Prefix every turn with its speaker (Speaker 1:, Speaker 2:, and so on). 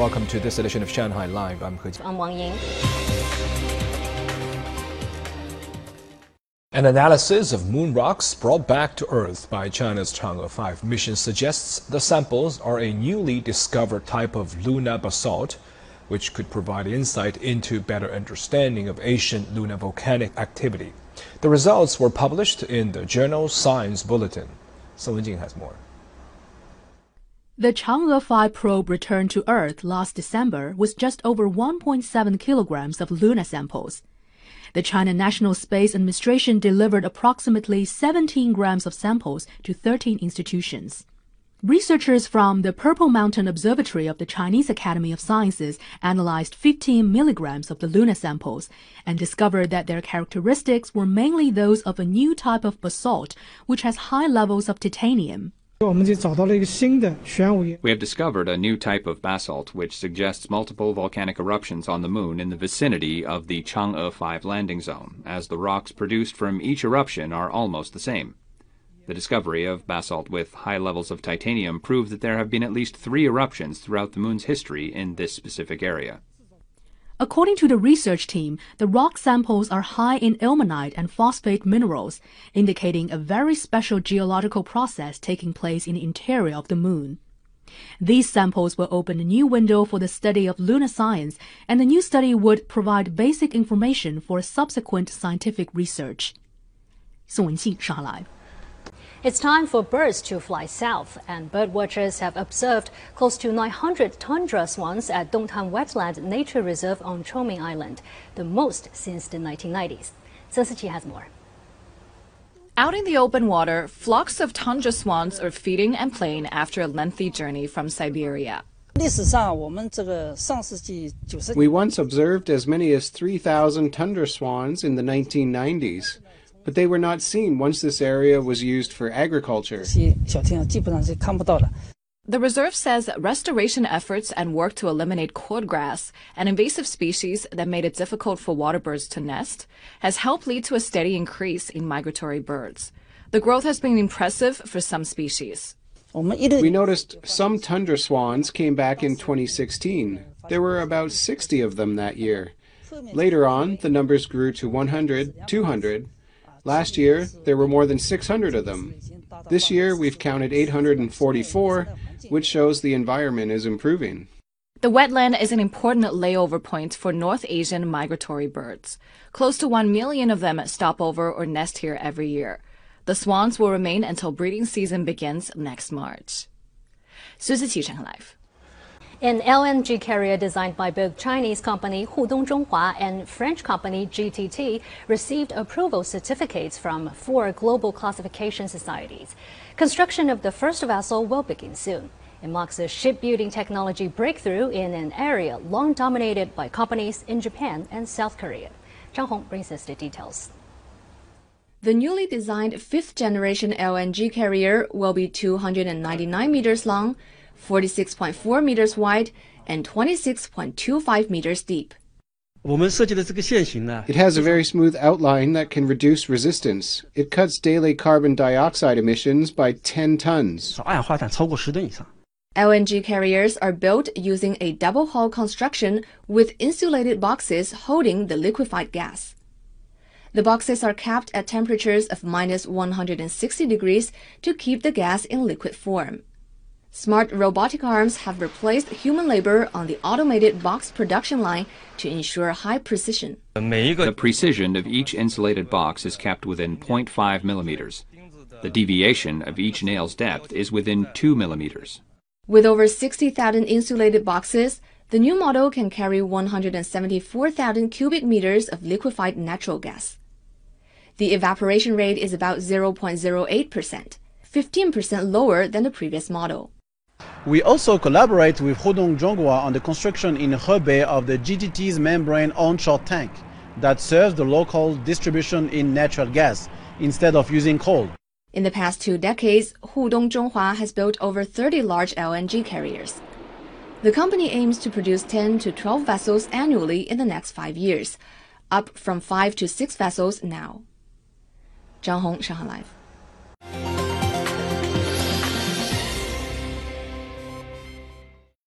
Speaker 1: Welcome to this edition of Shanghai Live. I'm He
Speaker 2: I'm Wang Ying.
Speaker 1: An analysis of moon rocks brought back to Earth by China's Chang'e 5 mission suggests the samples are a newly discovered type of lunar basalt, which could provide insight into better understanding of ancient lunar volcanic activity. The results were published in the journal Science Bulletin. Song Wenjing has more.
Speaker 3: The Chang'e 5 probe returned to Earth last December with just over 1.7 kilograms of lunar samples. The China National Space Administration delivered approximately 17 grams of samples to 13 institutions. Researchers from the Purple Mountain Observatory of the Chinese Academy of Sciences analyzed 15 milligrams of the lunar samples and discovered that their characteristics were mainly those of a new type of basalt, which has high levels of titanium.
Speaker 4: We
Speaker 5: have discovered a new type of basalt which suggests multiple volcanic eruptions on the moon in the vicinity of the Chang'e 5 landing zone, as the rocks produced from each eruption are almost the same. The discovery of basalt with high levels of titanium proved that there have been at least three eruptions throughout the moon's history in this specific area.
Speaker 3: According to the research team, the rock samples are high in ilmenite and phosphate minerals, indicating a very special geological process taking place in the interior of the moon. These samples will open a new window for the study of lunar science, and the new study would provide basic information for subsequent scientific research. 宋文信，上海。
Speaker 2: it's time for birds to fly south, and bird watchers have observed close to 900 tundra swans at Dongtan Wetland Nature Reserve on Chongming Island, the most since the 1990s. Su Siqi has more.
Speaker 6: Out in the open water, flocks of tundra swans are feeding and playing after a lengthy journey from Siberia.
Speaker 7: We once observed as many as 3,000 tundra swans in the 1990s but they were not seen once this area was used for agriculture.
Speaker 6: The reserve says restoration efforts and work to eliminate cordgrass, an invasive species that made it difficult for water birds to nest, has helped lead to a steady increase in migratory birds. The growth has been impressive for some species.
Speaker 7: We noticed some tundra swans came back in 2016. There were about 60 of them that year. Later on, the numbers grew to 100, 200, Last year, there were more than 600 of them. This year, we've counted 844, which shows the environment is improving.
Speaker 6: The wetland is an important layover point for North Asian migratory birds. Close to 1 million of them stop over or nest here every year. The swans will remain until breeding season begins next March. 苏思琪，上海 Live。
Speaker 2: An LNG carrier designed by both Chinese company Hudong Zhonghua and French company GTT received approval certificates from four global classification societies. Construction of the first vessel will begin soon. It marks a shipbuilding technology breakthrough in an area long dominated by companies in Japan and South Korea. Zhang Hong brings us the details.
Speaker 3: The newly designed fifth generation LNG carrier will be 299 meters long, 46.4 meters wide and 26.25 meters deep.
Speaker 7: It has a very smooth outline that can reduce resistance. It cuts daily carbon dioxide emissions by 10 tons.
Speaker 3: LNG carriers are built using a double hull construction with insulated boxes holding the liquefied gas. The boxes are capped at temperatures of minus 160 degrees to keep the gas in liquid form. Smart robotic arms have replaced human labor on the automated box production line to ensure high precision.
Speaker 5: The precision of each insulated box is kept within 0.5 millimeters. The deviation of each nail's depth is within 2 millimeters.
Speaker 3: With over 60,000 insulated boxes, the new model can carry 174,000 cubic meters of liquefied natural gas. The evaporation rate is about 0.08%, 15% lower than the previous model.
Speaker 8: We also collaborate with Hudong Zhonghua on the construction in Hebei of the GTT's membrane onshore tank that serves the local distribution in natural gas instead of using coal.
Speaker 3: In the past two decades, Hudong Zhonghua has built over 30 large LNG carriers. The company aims to produce 10 to 12 vessels annually in the next five years, up from 5 to 6 vessels now. Zhang Hong, Shanghai Live.